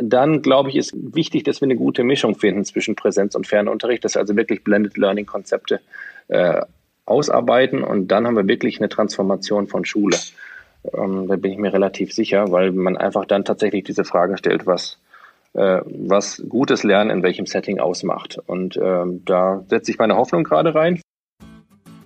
dann glaube ich, ist wichtig, dass wir eine gute Mischung finden zwischen Präsenz und Fernunterricht, dass wir also wirklich Blended Learning Konzepte äh, ausarbeiten und dann haben wir wirklich eine Transformation von Schule. Ähm, da bin ich mir relativ sicher, weil man einfach dann tatsächlich diese Fragen stellt, was, äh, was gutes Lernen in welchem Setting ausmacht. Und ähm, da setze ich meine Hoffnung gerade rein.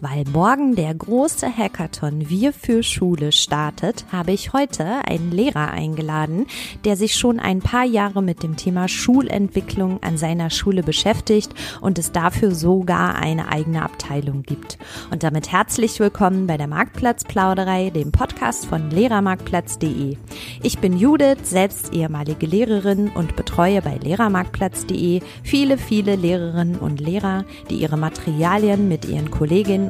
Weil morgen der große Hackathon Wir für Schule startet, habe ich heute einen Lehrer eingeladen, der sich schon ein paar Jahre mit dem Thema Schulentwicklung an seiner Schule beschäftigt und es dafür sogar eine eigene Abteilung gibt. Und damit herzlich willkommen bei der Marktplatzplauderei, dem Podcast von Lehrermarktplatz.de. Ich bin Judith, selbst ehemalige Lehrerin und betreue bei Lehrermarktplatz.de viele, viele Lehrerinnen und Lehrer, die ihre Materialien mit ihren Kolleginnen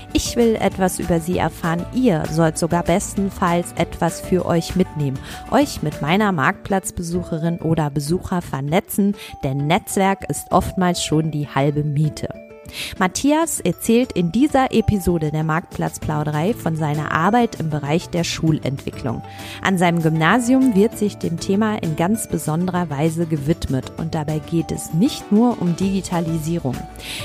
Ich will etwas über sie erfahren. Ihr sollt sogar bestenfalls etwas für euch mitnehmen. Euch mit meiner Marktplatzbesucherin oder Besucher vernetzen, denn Netzwerk ist oftmals schon die halbe Miete. Matthias erzählt in dieser Episode der Marktplatzplauderei von seiner Arbeit im Bereich der Schulentwicklung. An seinem Gymnasium wird sich dem Thema in ganz besonderer Weise gewidmet und dabei geht es nicht nur um Digitalisierung.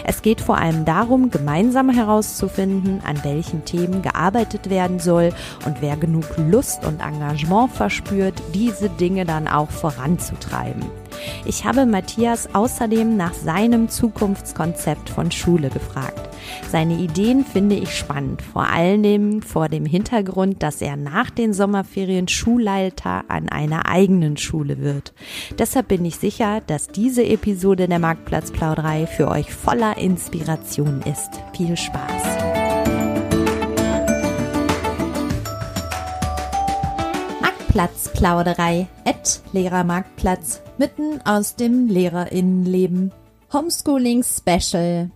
Es geht vor allem darum, gemeinsam herauszufinden, an welchen Themen gearbeitet werden soll und wer genug Lust und Engagement verspürt, diese Dinge dann auch voranzutreiben. Ich habe Matthias außerdem nach seinem Zukunftskonzept von Schule gefragt. Seine Ideen finde ich spannend, vor allem vor dem Hintergrund, dass er nach den Sommerferien Schulleiter an einer eigenen Schule wird. Deshalb bin ich sicher, dass diese Episode der Marktplatzplauderei für euch voller Inspiration ist. Viel Spaß! Marktplatzplauderei, at Lehrermarktplatz, mitten aus dem Lehrerinnenleben. Homeschooling Special.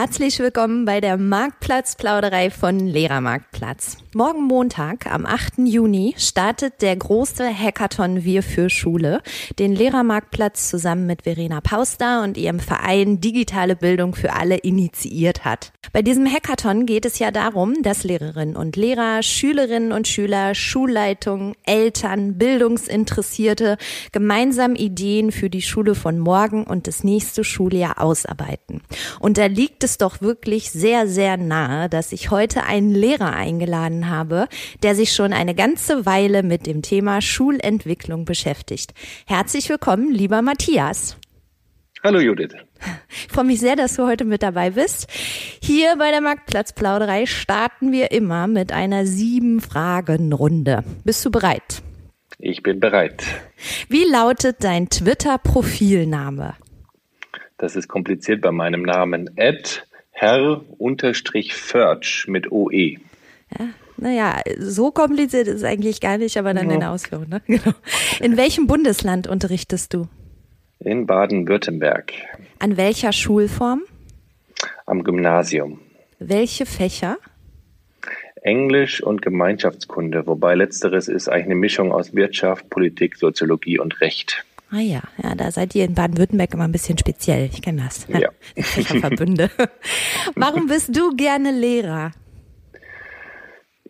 Herzlich willkommen bei der Marktplatzplauderei von Lehrermarktplatz. Morgen Montag, am 8. Juni, startet der große Hackathon Wir für Schule, den Lehrermarktplatz zusammen mit Verena Pauster und ihrem Verein Digitale Bildung für alle initiiert hat. Bei diesem Hackathon geht es ja darum, dass Lehrerinnen und Lehrer, Schülerinnen und Schüler, Schulleitungen, Eltern, Bildungsinteressierte gemeinsam Ideen für die Schule von morgen und das nächste Schuljahr ausarbeiten. Und da liegt doch wirklich sehr, sehr nahe, dass ich heute einen Lehrer eingeladen habe, der sich schon eine ganze Weile mit dem Thema Schulentwicklung beschäftigt. Herzlich willkommen, lieber Matthias. Hallo Judith. Ich freue mich sehr, dass du heute mit dabei bist. Hier bei der Marktplatzplauderei starten wir immer mit einer sieben Fragen Runde. Bist du bereit? Ich bin bereit. Wie lautet dein Twitter-Profilname? Das ist kompliziert bei meinem Namen. Ed Herr-Förtsch mit OE. Ja, naja, so kompliziert ist es eigentlich gar nicht, aber dann ja. in Ausführung. Ne? Genau. In welchem Bundesland unterrichtest du? In Baden-Württemberg. An welcher Schulform? Am Gymnasium. Welche Fächer? Englisch und Gemeinschaftskunde, wobei letzteres ist eigentlich eine Mischung aus Wirtschaft, Politik, Soziologie und Recht. Ah ja, ja, da seid ihr in Baden-Württemberg immer ein bisschen speziell. Ich kenne das. Ja. Fächerverbünde. Warum bist du gerne Lehrer?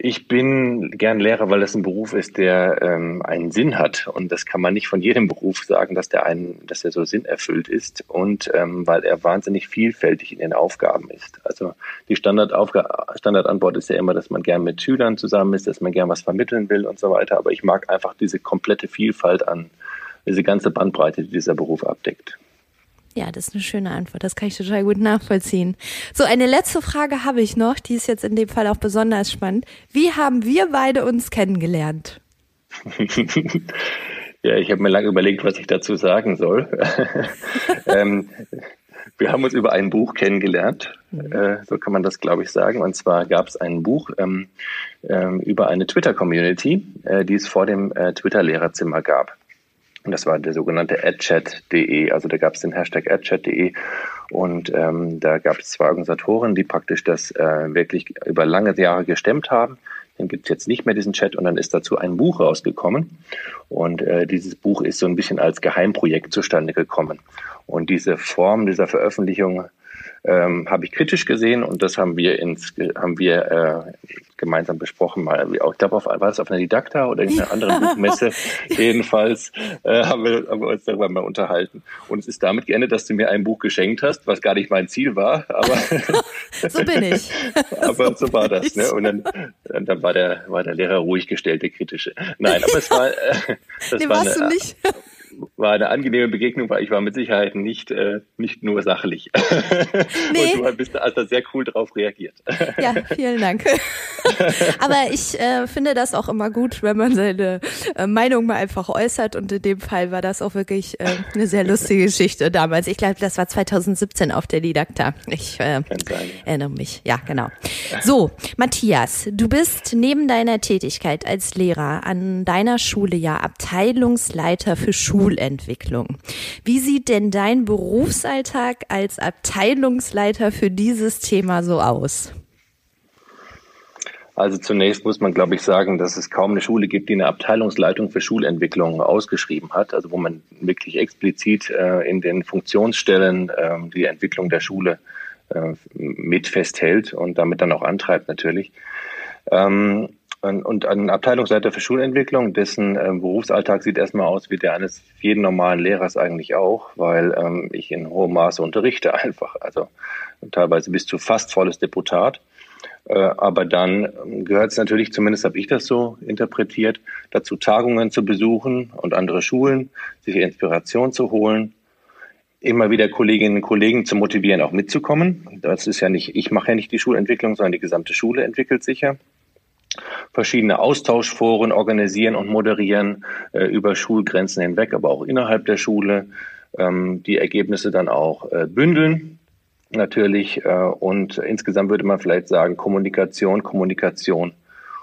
Ich bin gern Lehrer, weil das ein Beruf ist, der ähm, einen Sinn hat. Und das kann man nicht von jedem Beruf sagen, dass der einen, dass er so sinnerfüllt ist. Und ähm, weil er wahnsinnig vielfältig in den Aufgaben ist. Also die Standardantwort ist ja immer, dass man gern mit Schülern zusammen ist, dass man gern was vermitteln will und so weiter. Aber ich mag einfach diese komplette Vielfalt an, diese ganze Bandbreite, die dieser Beruf abdeckt. Ja, das ist eine schöne Antwort. Das kann ich total gut nachvollziehen. So, eine letzte Frage habe ich noch, die ist jetzt in dem Fall auch besonders spannend. Wie haben wir beide uns kennengelernt? ja, ich habe mir lange überlegt, was ich dazu sagen soll. ähm, wir haben uns über ein Buch kennengelernt, mhm. äh, so kann man das, glaube ich, sagen. Und zwar gab es ein Buch ähm, ähm, über eine Twitter-Community, äh, die es vor dem äh, Twitter-Lehrerzimmer gab. Das war der sogenannte adchat.de, also da gab es den Hashtag adchat.de. Und ähm, da gab es zwei Organisatoren, die praktisch das äh, wirklich über lange Jahre gestemmt haben. Dann gibt es jetzt nicht mehr diesen Chat und dann ist dazu ein Buch rausgekommen. Und äh, dieses Buch ist so ein bisschen als Geheimprojekt zustande gekommen. Und diese Form dieser Veröffentlichung ähm, habe ich kritisch gesehen und das haben wir ins haben wir äh, gemeinsam besprochen mal ich glaube auf war es auf einer Didakta oder in einer anderen Buchmesse? Jedenfalls äh, haben, wir, haben wir uns darüber mal unterhalten. Und es ist damit geendet dass du mir ein Buch geschenkt hast was gar nicht mein Ziel war aber so bin ich. Aber so, so war das ne? und dann, dann war der war der Lehrer ruhig gestellt der kritische. Nein aber es war äh, das nee, war warst eine, du nicht war eine angenehme Begegnung, weil ich war mit Sicherheit nicht, äh, nicht nur sachlich. Nee. Und du bist also sehr cool darauf reagiert. Ja, vielen Dank. Aber ich äh, finde das auch immer gut, wenn man seine äh, Meinung mal einfach äußert. Und in dem Fall war das auch wirklich äh, eine sehr lustige Geschichte damals. Ich glaube, das war 2017 auf der Didakta. Ich äh, erinnere mich. Ja, genau. So, Matthias, du bist neben deiner Tätigkeit als Lehrer an deiner Schule ja Abteilungsleiter für Schule Schulentwicklung. Wie sieht denn dein Berufsalltag als Abteilungsleiter für dieses Thema so aus? Also zunächst muss man, glaube ich, sagen, dass es kaum eine Schule gibt, die eine Abteilungsleitung für Schulentwicklung ausgeschrieben hat, also wo man wirklich explizit äh, in den Funktionsstellen äh, die Entwicklung der Schule äh, mit festhält und damit dann auch antreibt natürlich. Ähm, und ein Abteilungsleiter für Schulentwicklung, dessen ähm, Berufsalltag sieht erstmal aus wie der eines jeden normalen Lehrers eigentlich auch, weil ähm, ich in hohem Maße unterrichte einfach, also teilweise bis zu fast volles Deputat. Äh, aber dann gehört es natürlich, zumindest habe ich das so interpretiert, dazu Tagungen zu besuchen und andere Schulen, sich Inspiration zu holen, immer wieder Kolleginnen und Kollegen zu motivieren, auch mitzukommen. Das ist ja nicht, ich mache ja nicht die Schulentwicklung, sondern die gesamte Schule entwickelt sich ja verschiedene Austauschforen organisieren und moderieren äh, über Schulgrenzen hinweg, aber auch innerhalb der Schule, ähm, die Ergebnisse dann auch äh, bündeln natürlich äh, und insgesamt würde man vielleicht sagen Kommunikation, Kommunikation,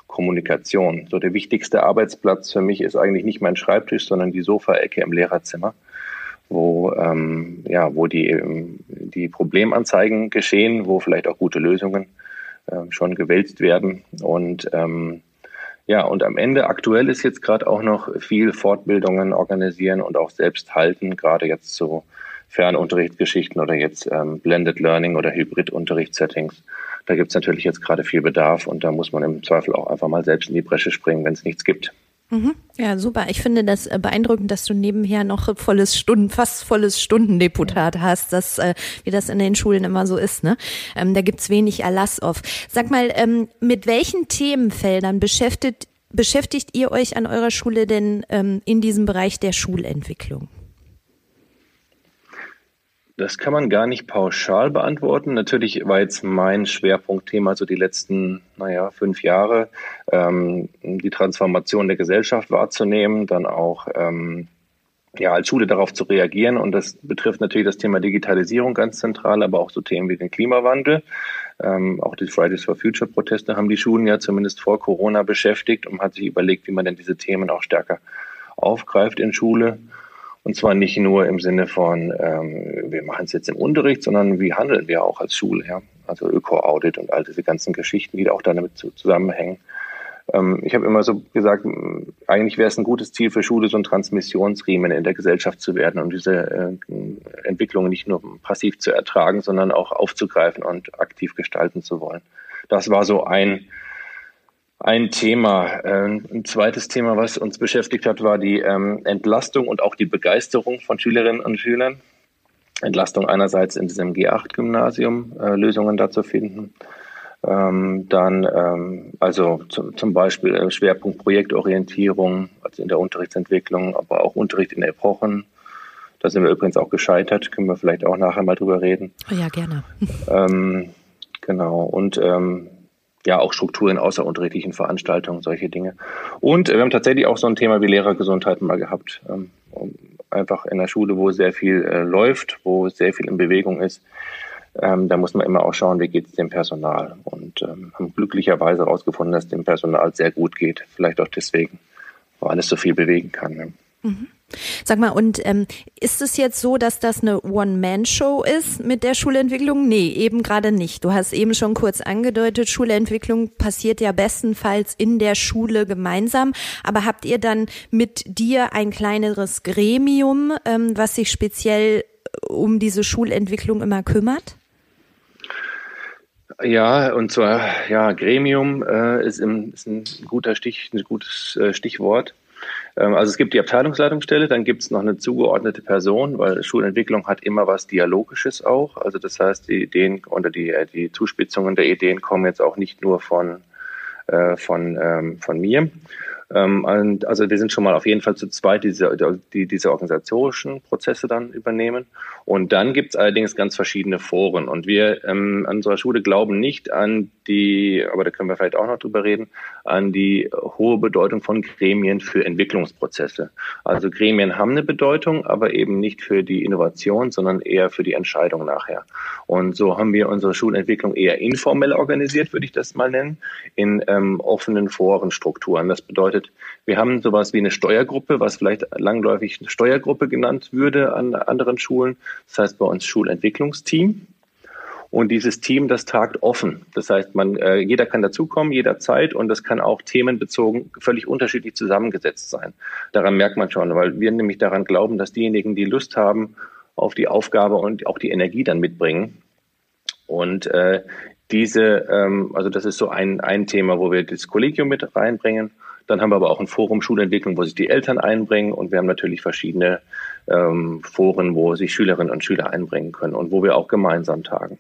Kommunikation. So der wichtigste Arbeitsplatz für mich ist eigentlich nicht mein Schreibtisch, sondern die Sofaecke im Lehrerzimmer wo ähm, ja wo die die Problemanzeigen geschehen, wo vielleicht auch gute Lösungen schon gewälzt werden. Und ähm, ja, und am Ende aktuell ist jetzt gerade auch noch viel Fortbildungen organisieren und auch selbst halten, gerade jetzt so Fernunterrichtsgeschichten oder jetzt ähm, Blended Learning oder Hybrid-Unterrichtssettings. Da gibt es natürlich jetzt gerade viel Bedarf und da muss man im Zweifel auch einfach mal selbst in die Bresche springen, wenn es nichts gibt. Mhm. Ja, super. Ich finde das äh, beeindruckend, dass du nebenher noch volles Stunden, fast volles Stundendeputat hast, dass, äh, wie das in den Schulen immer so ist. Ne? Ähm, da gibt's wenig Erlass auf. Sag mal, ähm, mit welchen Themenfeldern beschäftigt, beschäftigt ihr euch an eurer Schule denn ähm, in diesem Bereich der Schulentwicklung? Das kann man gar nicht pauschal beantworten. Natürlich war jetzt mein Schwerpunktthema so die letzten, naja, fünf Jahre, ähm, die Transformation der Gesellschaft wahrzunehmen, dann auch ähm, ja, als Schule darauf zu reagieren. Und das betrifft natürlich das Thema Digitalisierung ganz zentral, aber auch so Themen wie den Klimawandel. Ähm, auch die Fridays for Future Proteste haben die Schulen ja zumindest vor Corona beschäftigt und hat sich überlegt, wie man denn diese Themen auch stärker aufgreift in Schule. Und zwar nicht nur im Sinne von, ähm, wir machen es jetzt im Unterricht, sondern wie handeln wir auch als Schule, ja? Also Öko-Audit und all diese ganzen Geschichten, die auch damit zusammenhängen. Ähm, ich habe immer so gesagt, eigentlich wäre es ein gutes Ziel für Schule, so ein Transmissionsriemen in der Gesellschaft zu werden und diese äh, Entwicklungen nicht nur passiv zu ertragen, sondern auch aufzugreifen und aktiv gestalten zu wollen. Das war so ein ein Thema. Ähm, ein zweites Thema, was uns beschäftigt hat, war die ähm, Entlastung und auch die Begeisterung von Schülerinnen und Schülern. Entlastung einerseits in diesem G8-Gymnasium, äh, Lösungen dazu finden. Ähm, dann also zum Beispiel äh, Schwerpunkt Projektorientierung, also in der Unterrichtsentwicklung, aber auch Unterricht in Epochen. Da sind wir übrigens auch gescheitert, können wir vielleicht auch nachher mal drüber reden. Oh ja, gerne. Ähm, genau. Und ähm, ja auch Strukturen außerunterrichtlichen Veranstaltungen, solche Dinge. Und wir haben tatsächlich auch so ein Thema wie Lehrergesundheit mal gehabt. Ähm, einfach in der Schule, wo sehr viel äh, läuft, wo sehr viel in Bewegung ist. Ähm, da muss man immer auch schauen, wie geht es dem Personal. Und ähm, haben glücklicherweise herausgefunden, dass dem Personal sehr gut geht. Vielleicht auch deswegen, weil es so viel bewegen kann. Mhm. Sag mal, und ähm, ist es jetzt so, dass das eine One-Man-Show ist mit der Schulentwicklung? Nee, eben gerade nicht. Du hast eben schon kurz angedeutet, Schulentwicklung passiert ja bestenfalls in der Schule gemeinsam. Aber habt ihr dann mit dir ein kleineres Gremium, ähm, was sich speziell um diese Schulentwicklung immer kümmert? Ja, und zwar, ja, Gremium äh, ist, im, ist ein guter Stich, ein gutes äh, Stichwort. Ähm, also es gibt die Abteilungsleitungsstelle, dann gibt es noch eine zugeordnete Person, weil Schulentwicklung hat immer was Dialogisches auch. Also das heißt, die Ideen oder die, äh, die Zuspitzungen der Ideen kommen jetzt auch nicht nur von, äh, von, ähm, von mir, ähm, also wir sind schon mal auf jeden Fall zu zweit, die diese, die diese organisatorischen Prozesse dann übernehmen. Und dann gibt es allerdings ganz verschiedene Foren. Und wir ähm, an unserer Schule glauben nicht an die, aber da können wir vielleicht auch noch drüber reden, an die hohe Bedeutung von Gremien für Entwicklungsprozesse. Also Gremien haben eine Bedeutung, aber eben nicht für die Innovation, sondern eher für die Entscheidung nachher. Und so haben wir unsere Schulentwicklung eher informell organisiert, würde ich das mal nennen, in ähm, offenen Forenstrukturen. Das bedeutet, bedeutet, wir haben sowas wie eine Steuergruppe, was vielleicht langläufig Steuergruppe genannt würde an anderen Schulen. Das heißt bei uns Schulentwicklungsteam. Und dieses Team, das tagt offen. Das heißt, man, äh, jeder kann dazukommen, jederzeit, und das kann auch themenbezogen völlig unterschiedlich zusammengesetzt sein. Daran merkt man schon, weil wir nämlich daran glauben, dass diejenigen, die Lust haben auf die Aufgabe und auch die Energie dann mitbringen. Und äh, diese, ähm, also das ist so ein, ein Thema, wo wir das Kollegium mit reinbringen. Dann haben wir aber auch ein Forum Schulentwicklung, wo sich die Eltern einbringen und wir haben natürlich verschiedene ähm, Foren, wo sich Schülerinnen und Schüler einbringen können und wo wir auch gemeinsam tagen.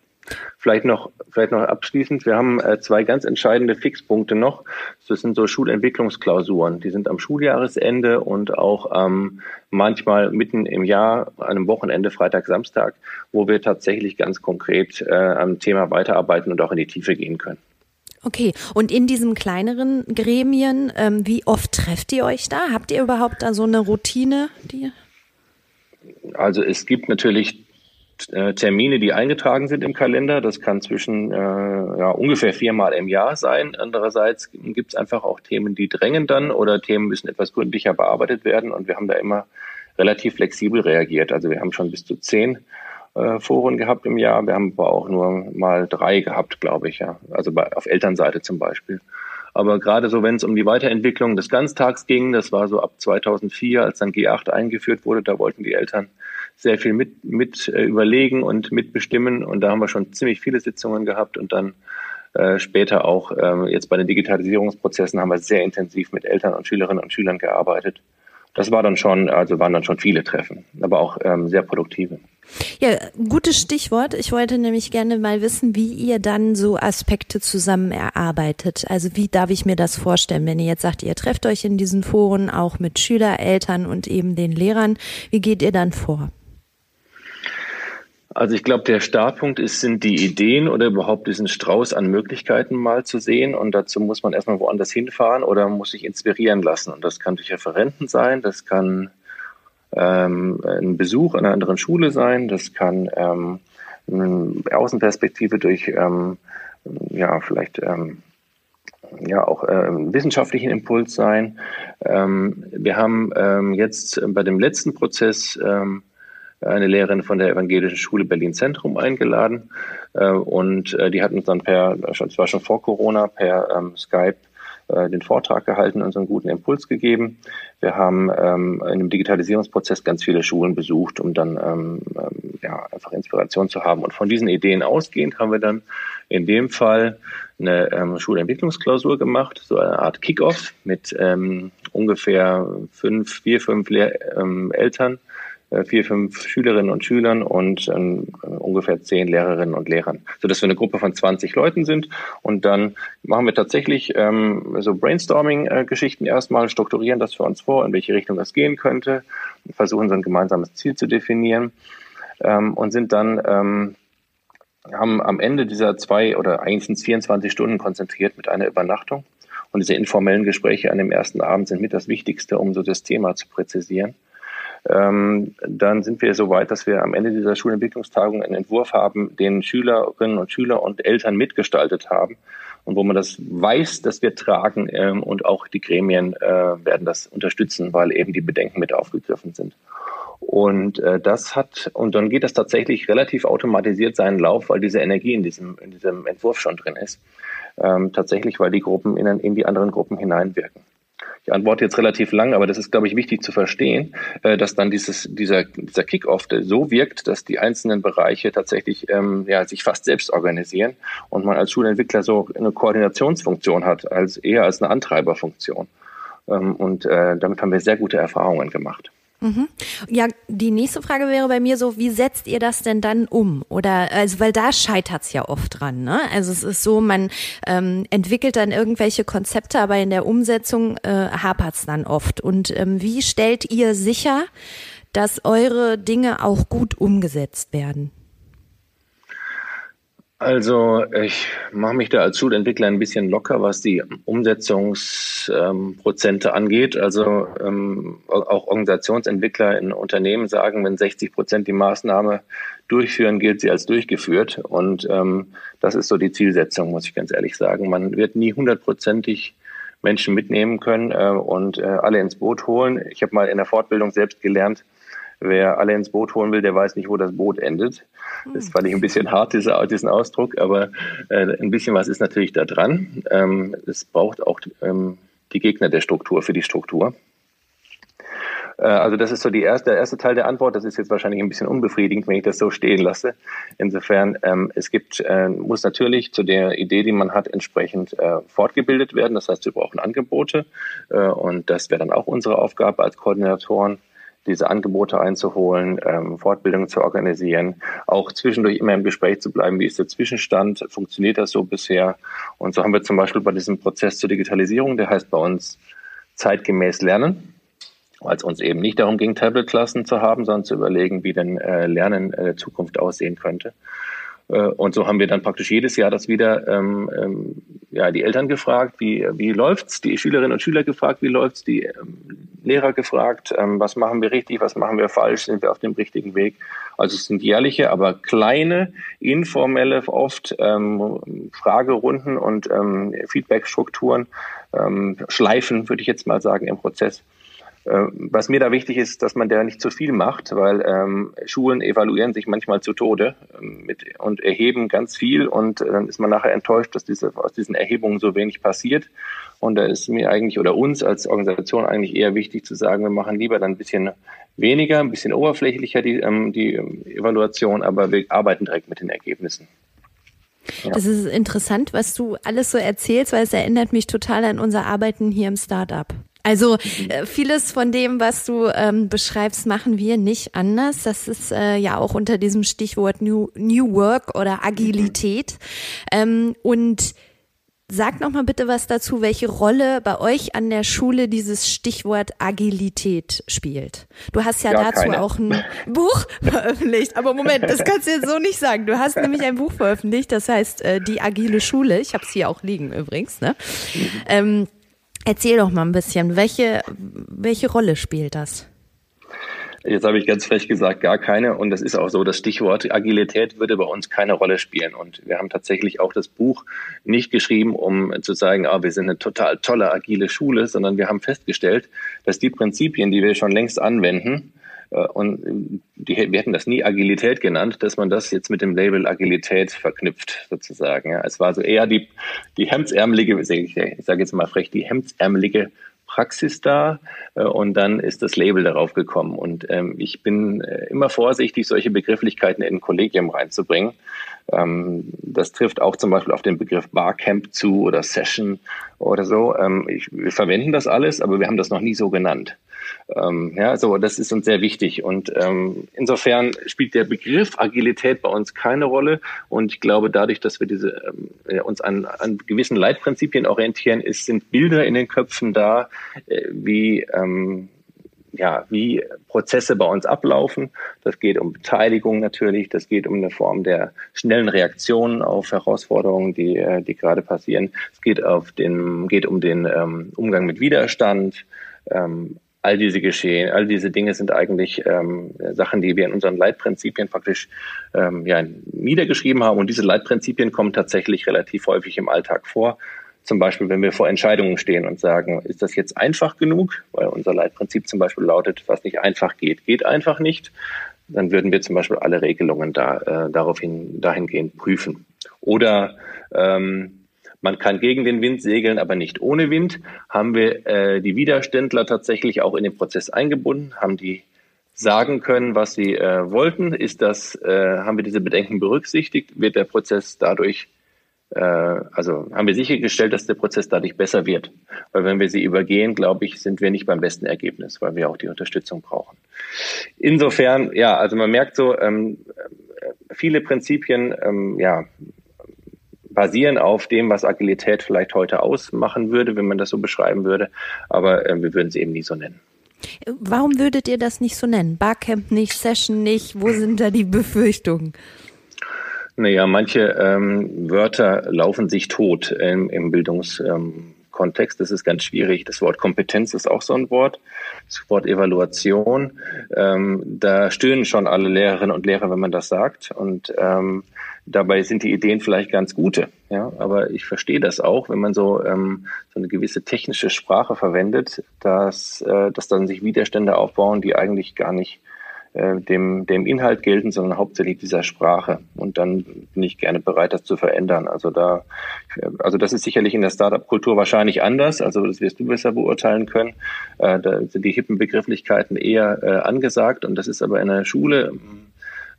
Vielleicht noch, vielleicht noch abschließend. Wir haben äh, zwei ganz entscheidende Fixpunkte noch. Das sind so Schulentwicklungsklausuren. Die sind am Schuljahresende und auch ähm, manchmal mitten im Jahr, an einem Wochenende, Freitag, Samstag, wo wir tatsächlich ganz konkret äh, am Thema weiterarbeiten und auch in die Tiefe gehen können. Okay, und in diesen kleineren Gremien, ähm, wie oft trefft ihr euch da? Habt ihr überhaupt da so eine Routine? Die also es gibt natürlich äh, Termine, die eingetragen sind im Kalender. Das kann zwischen äh, ja, ungefähr viermal im Jahr sein. Andererseits gibt es einfach auch Themen, die drängen dann oder Themen müssen etwas gründlicher bearbeitet werden. Und wir haben da immer relativ flexibel reagiert. Also wir haben schon bis zu zehn äh, Foren gehabt im Jahr. Wir haben aber auch nur mal drei gehabt, glaube ich, ja. Also bei, auf Elternseite zum Beispiel. Aber gerade so, wenn es um die Weiterentwicklung des Ganztags ging, das war so ab 2004, als dann G8 eingeführt wurde, da wollten die Eltern sehr viel mit, mit äh, überlegen und mitbestimmen. Und da haben wir schon ziemlich viele Sitzungen gehabt und dann äh, später auch äh, jetzt bei den Digitalisierungsprozessen haben wir sehr intensiv mit Eltern und Schülerinnen und Schülern gearbeitet. Das war dann schon, also waren dann schon viele Treffen, aber auch ähm, sehr produktive. Ja, gutes Stichwort. Ich wollte nämlich gerne mal wissen, wie ihr dann so Aspekte zusammen erarbeitet. Also wie darf ich mir das vorstellen, wenn ihr jetzt sagt, ihr trefft euch in diesen Foren auch mit Schüler, Eltern und eben den Lehrern. Wie geht ihr dann vor? Also ich glaube, der Startpunkt ist, sind die Ideen oder überhaupt diesen Strauß an Möglichkeiten mal zu sehen. Und dazu muss man erstmal woanders hinfahren oder muss sich inspirieren lassen. Und das kann durch Referenten sein, das kann ähm, ein Besuch an einer anderen Schule sein, das kann ähm, eine Außenperspektive durch ähm, ja vielleicht ähm, ja auch äh, wissenschaftlichen Impuls sein. Ähm, wir haben ähm, jetzt bei dem letzten Prozess ähm, eine Lehrerin von der Evangelischen Schule Berlin Zentrum eingeladen. Äh, und äh, die hat uns dann per, das war schon vor Corona, per ähm, Skype äh, den Vortrag gehalten und so einen guten Impuls gegeben. Wir haben ähm, in dem Digitalisierungsprozess ganz viele Schulen besucht, um dann ähm, ähm, ja, einfach Inspiration zu haben. Und von diesen Ideen ausgehend haben wir dann in dem Fall eine ähm, Schulentwicklungsklausur gemacht, so eine Art Kickoff mit ähm, ungefähr fünf, vier, fünf Lehr ähm, Eltern, vier, fünf Schülerinnen und Schülern und ähm, ungefähr zehn Lehrerinnen und Lehrern, sodass wir eine Gruppe von 20 Leuten sind. Und dann machen wir tatsächlich ähm, so Brainstorming-Geschichten erstmal, strukturieren das für uns vor, in welche Richtung das gehen könnte, versuchen so ein gemeinsames Ziel zu definieren ähm, und sind dann ähm, haben am Ende dieser zwei oder eigentlich 24 Stunden konzentriert mit einer Übernachtung. Und diese informellen Gespräche an dem ersten Abend sind mit das Wichtigste, um so das Thema zu präzisieren ähm, dann sind wir so weit, dass wir am Ende dieser Schulentwicklungstagung einen Entwurf haben, den Schülerinnen und Schüler und Eltern mitgestaltet haben. und wo man das weiß, dass wir tragen ähm, und auch die Gremien äh, werden das unterstützen, weil eben die Bedenken mit aufgegriffen sind. Und äh, das hat, und dann geht das tatsächlich relativ automatisiert seinen Lauf, weil diese Energie in diesem, in diesem Entwurf schon drin ist. Ähm, tatsächlich, weil die Gruppen in, in die anderen Gruppen hineinwirken. Ich antworte jetzt relativ lang, aber das ist, glaube ich, wichtig zu verstehen, äh, dass dann dieses, dieser, dieser Kick-Off so wirkt, dass die einzelnen Bereiche tatsächlich ähm, ja, sich fast selbst organisieren und man als Schulentwickler so eine Koordinationsfunktion hat, als eher als eine Antreiberfunktion. Ähm, und äh, damit haben wir sehr gute Erfahrungen gemacht. Mhm. Ja, die nächste Frage wäre bei mir so, wie setzt ihr das denn dann um? Oder also weil da scheitert's ja oft dran, ne? Also es ist so, man ähm, entwickelt dann irgendwelche Konzepte, aber in der Umsetzung äh, hapert's dann oft. Und ähm, wie stellt ihr sicher, dass eure Dinge auch gut umgesetzt werden? Also ich mache mich da als Schulentwickler ein bisschen locker, was die Umsetzungsprozente ähm, angeht. Also ähm, auch Organisationsentwickler in Unternehmen sagen, wenn 60 Prozent die Maßnahme durchführen, gilt sie als durchgeführt. Und ähm, das ist so die Zielsetzung, muss ich ganz ehrlich sagen. Man wird nie hundertprozentig Menschen mitnehmen können äh, und äh, alle ins Boot holen. Ich habe mal in der Fortbildung selbst gelernt, wer alle ins Boot holen will, der weiß nicht, wo das Boot endet. Das fand ich ein bisschen hart, diese, diesen Ausdruck, aber äh, ein bisschen was ist natürlich da dran. Ähm, es braucht auch ähm, die Gegner der Struktur für die Struktur. Äh, also das ist so die erste, der erste Teil der Antwort. Das ist jetzt wahrscheinlich ein bisschen unbefriedigend, wenn ich das so stehen lasse. Insofern, ähm, es gibt, äh, muss natürlich zu der Idee, die man hat, entsprechend äh, fortgebildet werden. Das heißt, wir brauchen Angebote äh, und das wäre dann auch unsere Aufgabe als Koordinatoren diese Angebote einzuholen, ähm, Fortbildungen zu organisieren, auch zwischendurch immer im Gespräch zu bleiben, wie ist der Zwischenstand, funktioniert das so bisher? Und so haben wir zum Beispiel bei diesem Prozess zur Digitalisierung, der heißt bei uns zeitgemäß lernen, weil es uns eben nicht darum ging, Tablet-Klassen zu haben, sondern zu überlegen, wie denn äh, Lernen in äh, Zukunft aussehen könnte. Äh, und so haben wir dann praktisch jedes Jahr das wieder ähm, ähm, ja, die Eltern gefragt, wie, wie läuft's, die Schülerinnen und Schüler gefragt, wie läuft's, die ähm, Lehrer gefragt, ähm, was machen wir richtig, was machen wir falsch, sind wir auf dem richtigen Weg. Also es sind jährliche, aber kleine, informelle, oft ähm, Fragerunden und ähm, Feedbackstrukturen, ähm, Schleifen, würde ich jetzt mal sagen, im Prozess, was mir da wichtig ist, dass man da nicht zu viel macht, weil ähm, Schulen evaluieren sich manchmal zu Tode ähm, mit, und erheben ganz viel und äh, dann ist man nachher enttäuscht, dass diese, aus diesen Erhebungen so wenig passiert. Und da ist mir eigentlich oder uns als Organisation eigentlich eher wichtig zu sagen, wir machen lieber dann ein bisschen weniger, ein bisschen oberflächlicher die, ähm, die ähm, Evaluation, aber wir arbeiten direkt mit den Ergebnissen. Ja. Das ist interessant, was du alles so erzählst, weil es erinnert mich total an unser Arbeiten hier im Startup. Also äh, vieles von dem, was du ähm, beschreibst, machen wir nicht anders. Das ist äh, ja auch unter diesem Stichwort New, New Work oder Agilität. Ähm, und Sag noch mal bitte was dazu, welche Rolle bei euch an der Schule dieses Stichwort Agilität spielt. Du hast ja, ja dazu keine. auch ein Buch veröffentlicht. Aber Moment, das kannst du jetzt so nicht sagen. Du hast nämlich ein Buch veröffentlicht, das heißt äh, Die agile Schule. Ich habe es hier auch liegen übrigens. Ne? Mhm. Ähm, Erzähl doch mal ein bisschen, welche, welche Rolle spielt das? Jetzt habe ich ganz frech gesagt, gar keine. Und das ist auch so, das Stichwort Agilität würde bei uns keine Rolle spielen. Und wir haben tatsächlich auch das Buch nicht geschrieben, um zu sagen, ah, wir sind eine total tolle agile Schule, sondern wir haben festgestellt, dass die Prinzipien, die wir schon längst anwenden, und die, wir hätten das nie Agilität genannt, dass man das jetzt mit dem Label Agilität verknüpft, sozusagen. Ja. Es war so eher die, die hemdsärmelige, ich sage jetzt mal frech, die hemdsärmelige Praxis da äh, und dann ist das Label darauf gekommen. Und ähm, ich bin äh, immer vorsichtig, solche Begrifflichkeiten in ein Kollegium reinzubringen. Ähm, das trifft auch zum Beispiel auf den Begriff Barcamp zu oder Session oder so. Ähm, ich, wir verwenden das alles, aber wir haben das noch nie so genannt. Ähm, ja, so das ist uns sehr wichtig und ähm, insofern spielt der Begriff Agilität bei uns keine Rolle und ich glaube, dadurch, dass wir diese ähm, uns an, an gewissen Leitprinzipien orientieren, ist, sind Bilder in den Köpfen da, äh, wie ähm, ja, wie Prozesse bei uns ablaufen. Das geht um Beteiligung natürlich, das geht um eine Form der schnellen Reaktionen auf Herausforderungen, die, äh, die gerade passieren. Es geht auf den, geht um den ähm, Umgang mit Widerstand, ähm, all diese Geschehen, all diese Dinge sind eigentlich ähm, Sachen, die wir in unseren Leitprinzipien praktisch ähm, ja, niedergeschrieben haben. Und diese Leitprinzipien kommen tatsächlich relativ häufig im Alltag vor. Zum Beispiel, wenn wir vor Entscheidungen stehen und sagen, ist das jetzt einfach genug? Weil unser Leitprinzip zum Beispiel lautet, was nicht einfach geht, geht einfach nicht. Dann würden wir zum Beispiel alle Regelungen da, äh, daraufhin, dahingehend prüfen. Oder ähm, man kann gegen den Wind segeln, aber nicht ohne Wind. Haben wir äh, die Widerständler tatsächlich auch in den Prozess eingebunden, haben die sagen können, was sie äh, wollten. Ist das, äh, haben wir diese Bedenken berücksichtigt? Wird der Prozess dadurch, äh, also haben wir sichergestellt, dass der Prozess dadurch besser wird? Weil wenn wir sie übergehen, glaube ich, sind wir nicht beim besten Ergebnis, weil wir auch die Unterstützung brauchen. Insofern, ja, also man merkt so, ähm, viele Prinzipien, ähm, ja, basieren auf dem, was Agilität vielleicht heute ausmachen würde, wenn man das so beschreiben würde. Aber äh, wir würden es eben nie so nennen. Warum würdet ihr das nicht so nennen? Barcamp nicht, Session nicht? Wo sind da die Befürchtungen? Naja, manche ähm, Wörter laufen sich tot im, im Bildungskontext. Ähm, das ist ganz schwierig. Das Wort Kompetenz ist auch so ein Wort. Das Wort Evaluation. Ähm, da stöhnen schon alle Lehrerinnen und Lehrer, wenn man das sagt. Und ähm, Dabei sind die Ideen vielleicht ganz gute, ja, aber ich verstehe das auch, wenn man so, ähm, so eine gewisse technische Sprache verwendet, dass, äh, dass dann sich Widerstände aufbauen, die eigentlich gar nicht äh, dem, dem Inhalt gelten, sondern hauptsächlich dieser Sprache. Und dann bin ich gerne bereit, das zu verändern. Also da, also das ist sicherlich in der Startup-Kultur wahrscheinlich anders. Also das wirst du besser beurteilen können. Äh, da sind die hippen Begrifflichkeiten eher äh, angesagt. Und das ist aber in der Schule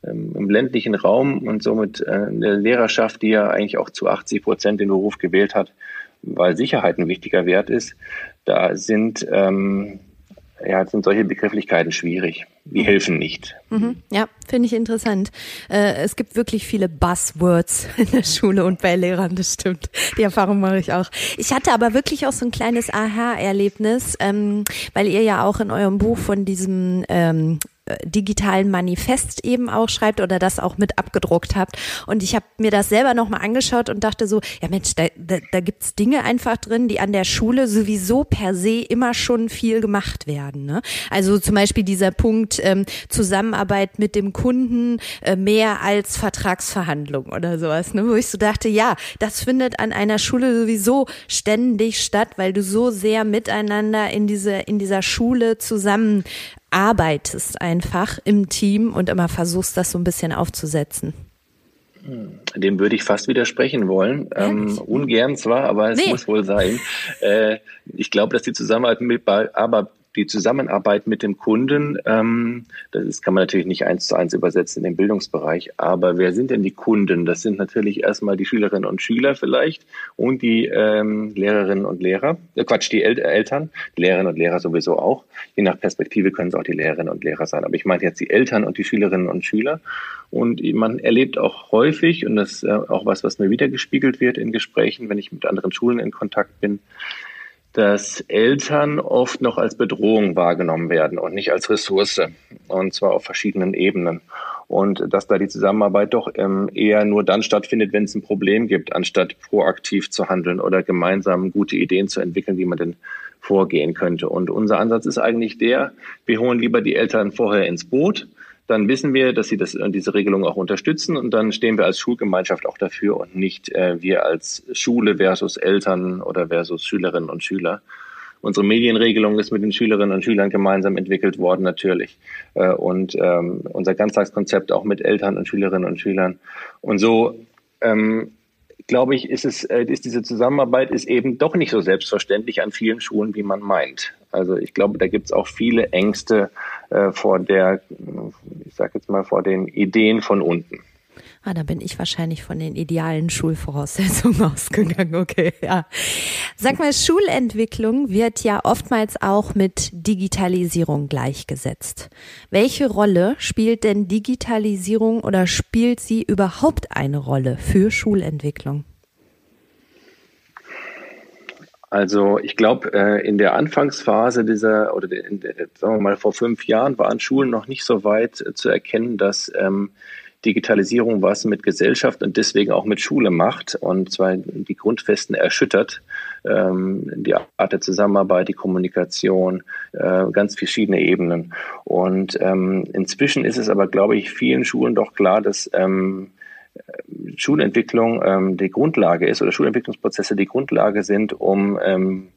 im ländlichen Raum und somit äh, eine Lehrerschaft, die ja eigentlich auch zu 80 Prozent den Beruf gewählt hat, weil Sicherheit ein wichtiger Wert ist, da sind, ähm, ja, sind solche Begrifflichkeiten schwierig. Die mhm. helfen nicht. Mhm. Ja, finde ich interessant. Äh, es gibt wirklich viele Buzzwords in der Schule und bei Lehrern, das stimmt. Die Erfahrung mache ich auch. Ich hatte aber wirklich auch so ein kleines Aha-Erlebnis, ähm, weil ihr ja auch in eurem Buch von diesem ähm, äh, digitalen Manifest eben auch schreibt oder das auch mit abgedruckt habt. Und ich habe mir das selber nochmal angeschaut und dachte so, ja Mensch, da, da, da gibt's Dinge einfach drin, die an der Schule sowieso per se immer schon viel gemacht werden. Ne? Also zum Beispiel dieser Punkt ähm, Zusammenarbeit mit dem Kunden äh, mehr als Vertragsverhandlung oder sowas, ne? wo ich so dachte, ja, das findet an einer Schule sowieso ständig statt, weil du so sehr miteinander in diese in dieser Schule zusammen arbeitest einfach im Team und immer versuchst, das so ein bisschen aufzusetzen. Dem würde ich fast widersprechen wollen. Ähm, ungern zwar, aber es nee. muss wohl sein. Äh, ich glaube, dass die Zusammenarbeit mit, aber die Zusammenarbeit mit dem Kunden, ähm, das ist, kann man natürlich nicht eins zu eins übersetzen in den Bildungsbereich, aber wer sind denn die Kunden? Das sind natürlich erstmal die Schülerinnen und Schüler vielleicht und die ähm, Lehrerinnen und Lehrer, äh, Quatsch, die El Eltern, die Lehrerinnen und Lehrer sowieso auch. Je nach Perspektive können es auch die Lehrerinnen und Lehrer sein. Aber ich meine jetzt die Eltern und die Schülerinnen und Schüler. Und man erlebt auch häufig, und das ist äh, auch was, was mir wiedergespiegelt wird in Gesprächen, wenn ich mit anderen Schulen in Kontakt bin, dass Eltern oft noch als Bedrohung wahrgenommen werden und nicht als Ressource. Und zwar auf verschiedenen Ebenen. Und dass da die Zusammenarbeit doch ähm, eher nur dann stattfindet, wenn es ein Problem gibt, anstatt proaktiv zu handeln oder gemeinsam gute Ideen zu entwickeln, wie man denn vorgehen könnte. Und unser Ansatz ist eigentlich der, wir holen lieber die Eltern vorher ins Boot dann wissen wir, dass sie das, äh, diese Regelung auch unterstützen und dann stehen wir als Schulgemeinschaft auch dafür und nicht äh, wir als Schule versus Eltern oder versus Schülerinnen und Schüler. Unsere Medienregelung ist mit den Schülerinnen und Schülern gemeinsam entwickelt worden, natürlich. Äh, und ähm, unser Ganztagskonzept auch mit Eltern und Schülerinnen und Schülern. Und so ähm, glaube ich, ist es, äh, ist diese Zusammenarbeit ist eben doch nicht so selbstverständlich an vielen Schulen, wie man meint. Also ich glaube, da gibt es auch viele Ängste äh, vor der, ich sage jetzt mal, vor den Ideen von unten. Ah, da bin ich wahrscheinlich von den idealen Schulvoraussetzungen ausgegangen. Okay, ja. Sag mal, Schulentwicklung wird ja oftmals auch mit Digitalisierung gleichgesetzt. Welche Rolle spielt denn Digitalisierung oder spielt sie überhaupt eine Rolle für Schulentwicklung? Also ich glaube, äh, in der Anfangsphase dieser, oder in sagen wir mal vor fünf Jahren, waren Schulen noch nicht so weit äh, zu erkennen, dass ähm, Digitalisierung was mit Gesellschaft und deswegen auch mit Schule macht und zwar die Grundfesten erschüttert, ähm, die Art der Zusammenarbeit, die Kommunikation, äh, ganz verschiedene Ebenen. Und ähm, inzwischen ist es aber, glaube ich, vielen Schulen doch klar, dass ähm, Schulentwicklung ähm, die Grundlage ist oder Schulentwicklungsprozesse die Grundlage sind, um ähm,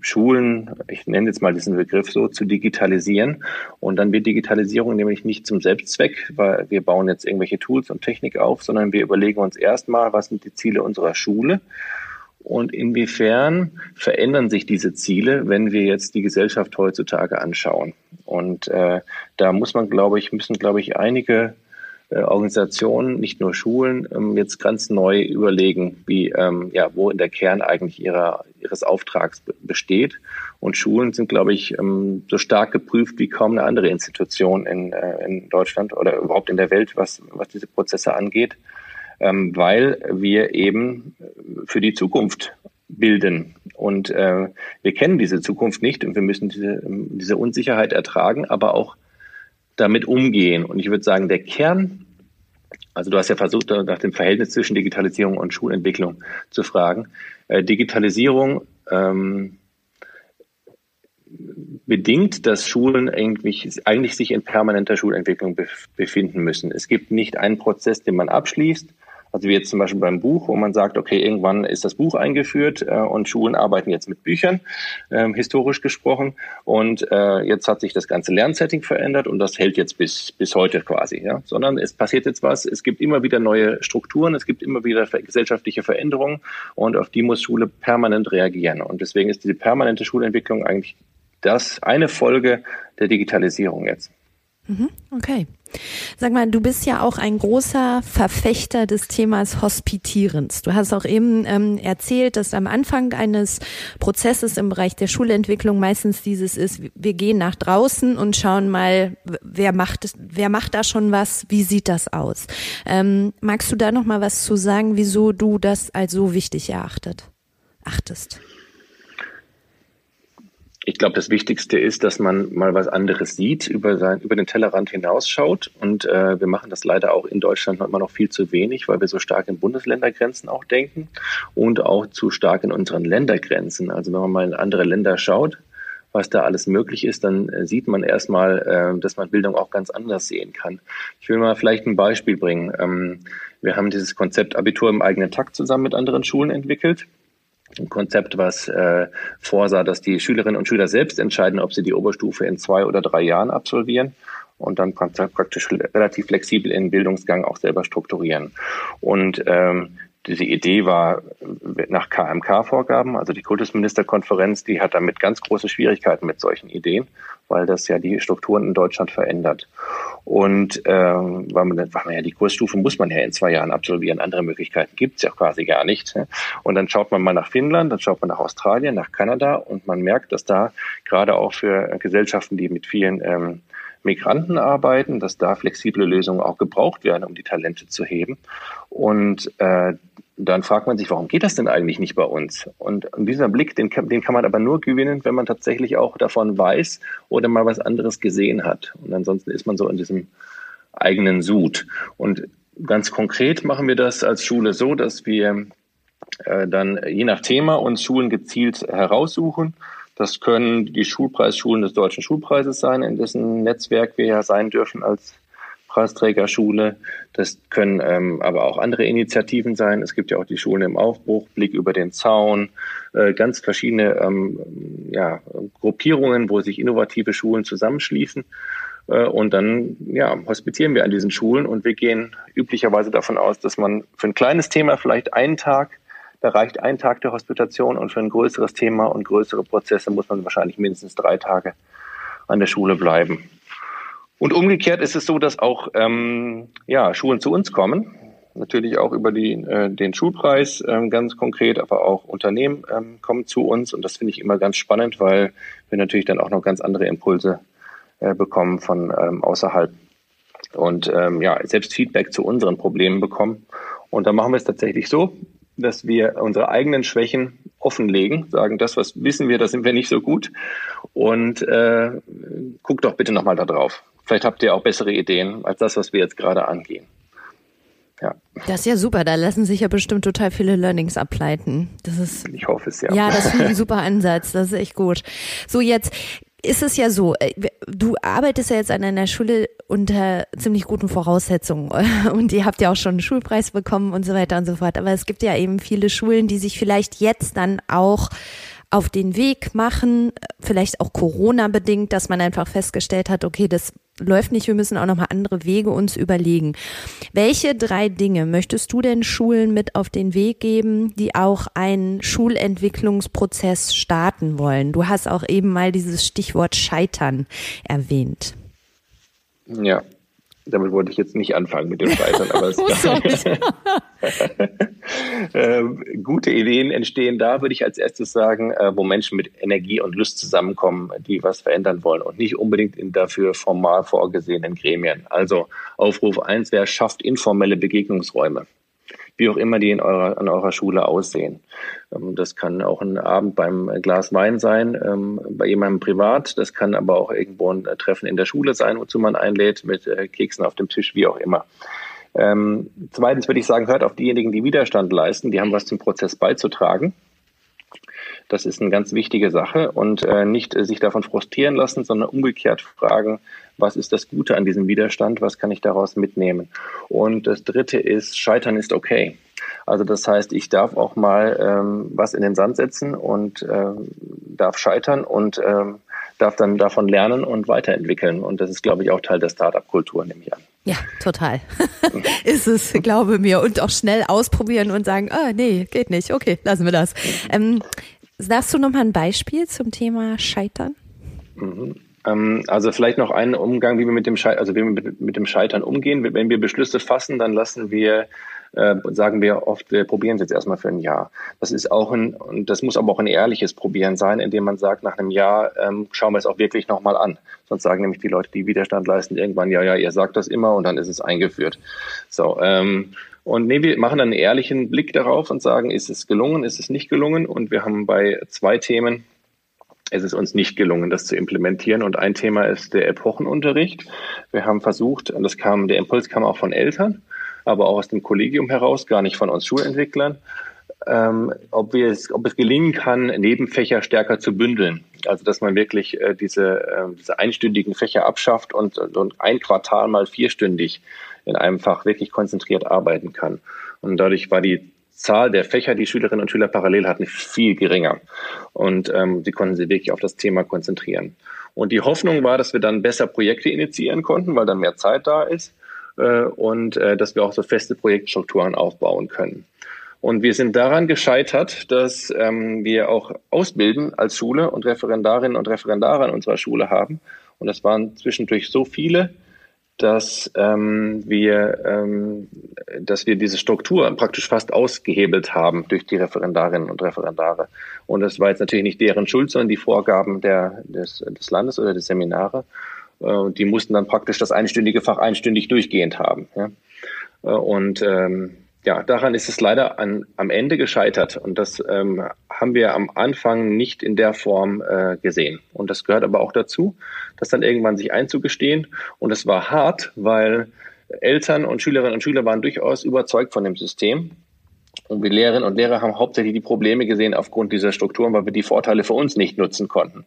Schulen, ich nenne jetzt mal diesen Begriff so, zu digitalisieren. Und dann wird Digitalisierung nämlich nicht zum Selbstzweck, weil wir bauen jetzt irgendwelche Tools und Technik auf, sondern wir überlegen uns erstmal, was sind die Ziele unserer Schule und inwiefern verändern sich diese Ziele, wenn wir jetzt die Gesellschaft heutzutage anschauen. Und äh, da muss man, glaube ich, müssen, glaube ich, einige äh, Organisationen, nicht nur Schulen, ähm, jetzt ganz neu überlegen, wie, ähm, ja, wo in der Kern eigentlich ihrer, ihres Auftrags besteht. Und Schulen sind, glaube ich, ähm, so stark geprüft wie kaum eine andere Institution in, äh, in Deutschland oder überhaupt in der Welt, was, was diese Prozesse angeht, weil wir eben für die Zukunft bilden. Und äh, wir kennen diese Zukunft nicht und wir müssen diese, diese Unsicherheit ertragen, aber auch damit umgehen. Und ich würde sagen, der Kern, also du hast ja versucht, nach dem Verhältnis zwischen Digitalisierung und Schulentwicklung zu fragen. Äh, Digitalisierung ähm, bedingt, dass Schulen eigentlich, eigentlich sich in permanenter Schulentwicklung befinden müssen. Es gibt nicht einen Prozess, den man abschließt also wie jetzt zum Beispiel beim Buch, wo man sagt, okay, irgendwann ist das Buch eingeführt äh, und Schulen arbeiten jetzt mit Büchern, äh, historisch gesprochen. Und äh, jetzt hat sich das ganze Lernsetting verändert und das hält jetzt bis, bis heute quasi. Ja? Sondern es passiert jetzt was, es gibt immer wieder neue Strukturen, es gibt immer wieder gesellschaftliche Veränderungen und auf die muss Schule permanent reagieren. Und deswegen ist diese permanente Schulentwicklung eigentlich das eine Folge der Digitalisierung jetzt. Mhm, okay. Sag mal, du bist ja auch ein großer Verfechter des Themas Hospitierens. Du hast auch eben ähm, erzählt, dass am Anfang eines Prozesses im Bereich der Schulentwicklung meistens dieses ist, wir gehen nach draußen und schauen mal, wer macht, wer macht da schon was, wie sieht das aus? Ähm, magst du da noch mal was zu sagen, wieso du das als so wichtig erachtet, achtest? Ich glaube, das Wichtigste ist, dass man mal was anderes sieht, über, sein, über den Tellerrand hinausschaut. Und äh, wir machen das leider auch in Deutschland immer noch viel zu wenig, weil wir so stark in Bundesländergrenzen auch denken und auch zu stark in unseren Ländergrenzen. Also wenn man mal in andere Länder schaut, was da alles möglich ist, dann äh, sieht man erstmal, äh, dass man Bildung auch ganz anders sehen kann. Ich will mal vielleicht ein Beispiel bringen. Ähm, wir haben dieses Konzept Abitur im eigenen Takt zusammen mit anderen Schulen entwickelt ein Konzept, was äh, vorsah, dass die Schülerinnen und Schüler selbst entscheiden, ob sie die Oberstufe in zwei oder drei Jahren absolvieren und dann praktisch relativ flexibel in Bildungsgang auch selber strukturieren. Und ähm, diese Idee war nach KMK-Vorgaben, also die Kultusministerkonferenz, die hat damit ganz große Schwierigkeiten mit solchen Ideen, weil das ja die Strukturen in Deutschland verändert. Und ähm, weil, man, weil man ja die Kursstufe muss man ja in zwei Jahren absolvieren, andere Möglichkeiten gibt's ja quasi gar nicht. Und dann schaut man mal nach Finnland, dann schaut man nach Australien, nach Kanada und man merkt, dass da gerade auch für Gesellschaften, die mit vielen ähm, Migranten arbeiten, dass da flexible Lösungen auch gebraucht werden, um die Talente zu heben. Und äh, dann fragt man sich, warum geht das denn eigentlich nicht bei uns? Und, dieser Blick, den kann, den kann man aber nur gewinnen, wenn man tatsächlich auch davon weiß oder mal was anderes gesehen hat. Und ansonsten ist man so in diesem eigenen Sud. Und ganz konkret machen wir das als Schule so, dass wir äh, dann je nach Thema uns Schulen gezielt heraussuchen das können die Schulpreisschulen des Deutschen Schulpreises sein, in dessen Netzwerk wir ja sein dürfen als Preisträgerschule. Das können ähm, aber auch andere Initiativen sein. Es gibt ja auch die Schulen im Aufbruch, Blick über den Zaun, äh, ganz verschiedene ähm, ja, Gruppierungen, wo sich innovative Schulen zusammenschließen. Äh, und dann ja, hospitieren wir an diesen Schulen und wir gehen üblicherweise davon aus, dass man für ein kleines Thema vielleicht einen Tag da reicht ein Tag der Hospitation und für ein größeres Thema und größere Prozesse muss man wahrscheinlich mindestens drei Tage an der Schule bleiben. Und umgekehrt ist es so, dass auch ähm, ja, Schulen zu uns kommen, natürlich auch über die, äh, den Schulpreis ähm, ganz konkret, aber auch Unternehmen ähm, kommen zu uns und das finde ich immer ganz spannend, weil wir natürlich dann auch noch ganz andere Impulse äh, bekommen von ähm, außerhalb und ähm, ja selbst Feedback zu unseren Problemen bekommen. Und da machen wir es tatsächlich so, dass wir unsere eigenen Schwächen offenlegen, sagen, das, was wissen wir, da sind wir nicht so gut und äh, guck doch bitte nochmal da drauf. Vielleicht habt ihr auch bessere Ideen als das, was wir jetzt gerade angehen. Ja. Das ist ja super, da lassen sich ja bestimmt total viele Learnings ableiten. Das ist. Ich hoffe es ja. Ja, das finde ich ein super Ansatz. Das ist echt gut. So, jetzt ist es ja so, äh, du arbeitest ja jetzt an einer Schule unter ziemlich guten Voraussetzungen und ihr habt ja auch schon einen Schulpreis bekommen und so weiter und so fort. Aber es gibt ja eben viele Schulen, die sich vielleicht jetzt dann auch auf den Weg machen, vielleicht auch Corona bedingt, dass man einfach festgestellt hat, okay, das läuft nicht, wir müssen auch nochmal andere Wege uns überlegen. Welche drei Dinge möchtest du denn Schulen mit auf den Weg geben, die auch einen Schulentwicklungsprozess starten wollen? Du hast auch eben mal dieses Stichwort Scheitern erwähnt. Ja, damit wollte ich jetzt nicht anfangen mit dem Scheitern, aber es äh, gute Ideen entstehen da, würde ich als erstes sagen, äh, wo Menschen mit Energie und Lust zusammenkommen, die was verändern wollen und nicht unbedingt in dafür formal vorgesehenen Gremien. Also Aufruf eins: wer schafft informelle Begegnungsräume? Wie auch immer die in eurer, an eurer Schule aussehen. Ähm, das kann auch ein Abend beim Glas Wein sein, ähm, bei jemandem privat. Das kann aber auch irgendwo ein Treffen in der Schule sein, wozu man einlädt, mit äh, Keksen auf dem Tisch, wie auch immer. Ähm, zweitens würde ich sagen, hört auf diejenigen, die Widerstand leisten, die haben was zum Prozess beizutragen. Das ist eine ganz wichtige Sache und äh, nicht äh, sich davon frustrieren lassen, sondern umgekehrt fragen, was ist das Gute an diesem Widerstand, was kann ich daraus mitnehmen. Und das Dritte ist, Scheitern ist okay. Also das heißt, ich darf auch mal ähm, was in den Sand setzen und ähm, darf scheitern und ähm, darf dann davon lernen und weiterentwickeln. Und das ist, glaube ich, auch Teil der Startup-Kultur, nehme ich an. Ja, total. ist es, glaube mir. Und auch schnell ausprobieren und sagen, ah, nee, geht nicht. Okay, lassen wir das. Ähm, Sagst du noch mal ein Beispiel zum Thema Scheitern? Mhm. Ähm, also vielleicht noch einen Umgang, wie wir mit dem Scheitern, also wie wir mit, mit, dem Scheitern umgehen. Wenn wir Beschlüsse fassen, dann lassen wir, äh, sagen wir oft, wir probieren es jetzt erstmal für ein Jahr. Das ist auch ein, und das muss aber auch ein ehrliches Probieren sein, indem man sagt, nach einem Jahr ähm, schauen wir es auch wirklich nochmal an. Sonst sagen nämlich die Leute, die Widerstand leisten, irgendwann, ja, ja, ihr sagt das immer und dann ist es eingeführt. So, ähm, und nee, wir machen einen ehrlichen Blick darauf und sagen, ist es gelungen, ist es nicht gelungen? Und wir haben bei zwei Themen, es ist uns nicht gelungen, das zu implementieren. Und ein Thema ist der Epochenunterricht. Wir haben versucht, und das kam, der Impuls kam auch von Eltern, aber auch aus dem Kollegium heraus, gar nicht von uns Schulentwicklern, ähm, ob, wir es, ob es gelingen kann, Nebenfächer stärker zu bündeln. Also dass man wirklich äh, diese, äh, diese einstündigen Fächer abschafft und, und ein Quartal mal vierstündig in einem Fach wirklich konzentriert arbeiten kann. Und dadurch war die Zahl der Fächer, die Schülerinnen und Schüler parallel hatten, viel geringer. Und ähm, sie konnten sich wirklich auf das Thema konzentrieren. Und die Hoffnung war, dass wir dann besser Projekte initiieren konnten, weil dann mehr Zeit da ist äh, und äh, dass wir auch so feste Projektstrukturen aufbauen können. Und wir sind daran gescheitert, dass ähm, wir auch ausbilden als Schule und Referendarinnen und Referendare an unserer Schule haben. Und das waren zwischendurch so viele, dass ähm, wir, ähm, dass wir diese Struktur praktisch fast ausgehebelt haben durch die Referendarinnen und Referendare. Und das war jetzt natürlich nicht deren Schuld, sondern die Vorgaben der, des, des Landes oder des Seminare. Äh, die mussten dann praktisch das einstündige Fach einstündig durchgehend haben. Ja? Äh, und ähm, ja, daran ist es leider an, am Ende gescheitert. Und das ähm, haben wir am Anfang nicht in der Form äh, gesehen. Und das gehört aber auch dazu, das dann irgendwann sich einzugestehen. Und es war hart, weil Eltern und Schülerinnen und Schüler waren durchaus überzeugt von dem System. Und wir Lehrerinnen und Lehrer haben hauptsächlich die Probleme gesehen aufgrund dieser Strukturen, weil wir die Vorteile für uns nicht nutzen konnten.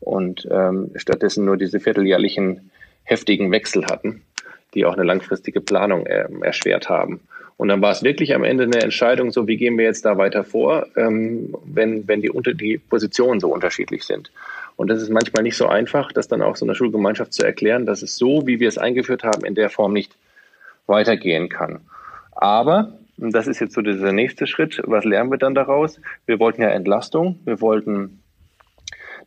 Und ähm, stattdessen nur diese vierteljährlichen heftigen Wechsel hatten, die auch eine langfristige Planung äh, erschwert haben. Und dann war es wirklich am Ende eine Entscheidung, so wie gehen wir jetzt da weiter vor, ähm, wenn, wenn die, unter, die Positionen so unterschiedlich sind. Und das ist manchmal nicht so einfach, das dann auch so einer Schulgemeinschaft zu erklären, dass es so, wie wir es eingeführt haben, in der Form nicht weitergehen kann. Aber, und das ist jetzt so dieser nächste Schritt, was lernen wir dann daraus? Wir wollten ja Entlastung, wir wollten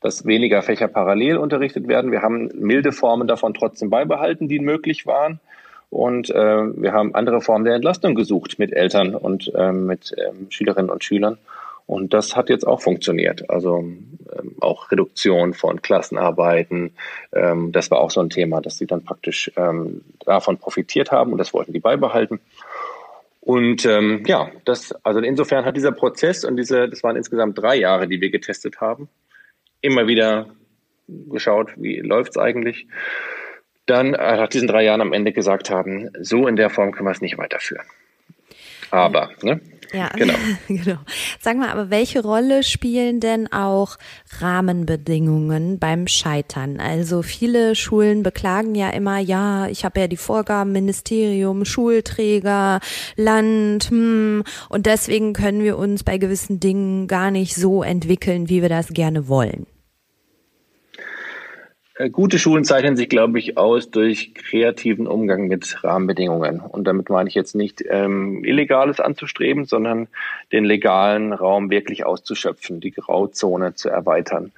dass weniger Fächer parallel unterrichtet werden. Wir haben milde Formen davon trotzdem beibehalten, die möglich waren. Und äh, wir haben andere Formen der Entlastung gesucht mit Eltern und äh, mit ähm, Schülerinnen und Schülern. Und das hat jetzt auch funktioniert. Also ähm, auch Reduktion von Klassenarbeiten. Ähm, das war auch so ein Thema, dass sie dann praktisch ähm, davon profitiert haben und das wollten die beibehalten. Und ähm, ja, das, also insofern hat dieser Prozess und diese, das waren insgesamt drei Jahre, die wir getestet haben, immer wieder geschaut, wie läuft's eigentlich dann äh, nach diesen drei Jahren am Ende gesagt haben, so in der Form können wir es nicht weiterführen. Aber, ne? Ja, genau. genau. Sag mal, aber welche Rolle spielen denn auch Rahmenbedingungen beim Scheitern? Also viele Schulen beklagen ja immer, ja, ich habe ja die Vorgaben Ministerium, Schulträger, Land, hm, und deswegen können wir uns bei gewissen Dingen gar nicht so entwickeln, wie wir das gerne wollen. Äh, gute Schulen zeichnen sich, glaube ich, aus durch kreativen Umgang mit Rahmenbedingungen. Und damit meine ich jetzt nicht ähm, Illegales anzustreben, sondern den legalen Raum wirklich auszuschöpfen, die Grauzone zu erweitern.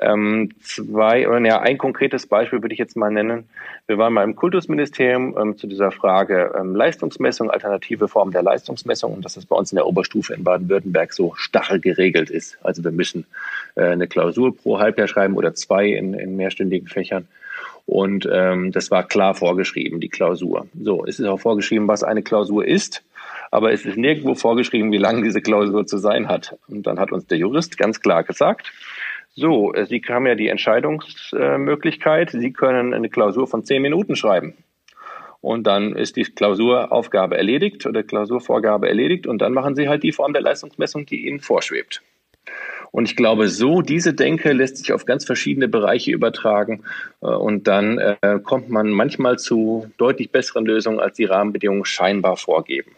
Ähm, zwei, oder ja, ein konkretes Beispiel würde ich jetzt mal nennen. Wir waren mal im Kultusministerium ähm, zu dieser Frage ähm, Leistungsmessung, alternative Form der Leistungsmessung und dass das bei uns in der Oberstufe in Baden-Württemberg so starr geregelt ist. Also wir müssen äh, eine Klausur pro Halbjahr schreiben oder zwei in, in mehrstündigen Fächern. Und ähm, das war klar vorgeschrieben, die Klausur. So, es ist auch vorgeschrieben, was eine Klausur ist, aber es ist nirgendwo vorgeschrieben, wie lang diese Klausur zu sein hat. Und dann hat uns der Jurist ganz klar gesagt, so, äh, Sie haben ja die Entscheidungsmöglichkeit. Sie können eine Klausur von zehn Minuten schreiben. Und dann ist die Klausuraufgabe erledigt oder Klausurvorgabe erledigt und dann machen Sie halt die Form der Leistungsmessung, die Ihnen vorschwebt. Und ich glaube, so diese Denke lässt sich auf ganz verschiedene Bereiche übertragen. Äh, und dann äh, kommt man manchmal zu deutlich besseren Lösungen, als die Rahmenbedingungen scheinbar vorgeben.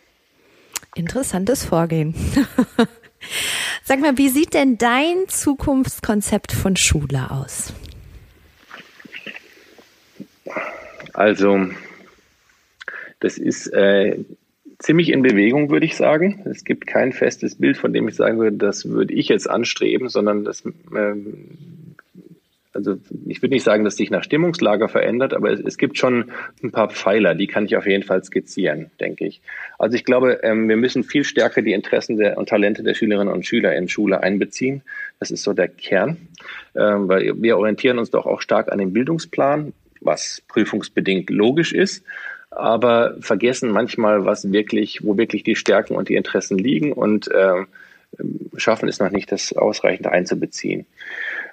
Interessantes Vorgehen. Sag mal, wie sieht denn dein Zukunftskonzept von Schule aus? Also, das ist äh, ziemlich in Bewegung, würde ich sagen. Es gibt kein festes Bild, von dem ich sagen würde, das würde ich jetzt anstreben, sondern das ähm, also ich würde nicht sagen, dass sich nach Stimmungslager verändert, aber es, es, gibt schon ein paar Pfeiler, die kann ich auf jeden Fall skizzieren, denke ich. Also ich glaube, ähm, wir müssen viel stärker die Interessen der, und Talente der Schülerinnen und Schüler in Schule einbeziehen. Das ist so der Kern, ähm, weil wir orientieren uns doch auch stark an dem Bildungsplan, was prüfungsbedingt logisch ist aber vergessen manchmal, was wirklich, wo wirklich die Stärken und die Interessen liegen und äh, schaffen es noch nicht, das ausreichend einzubeziehen.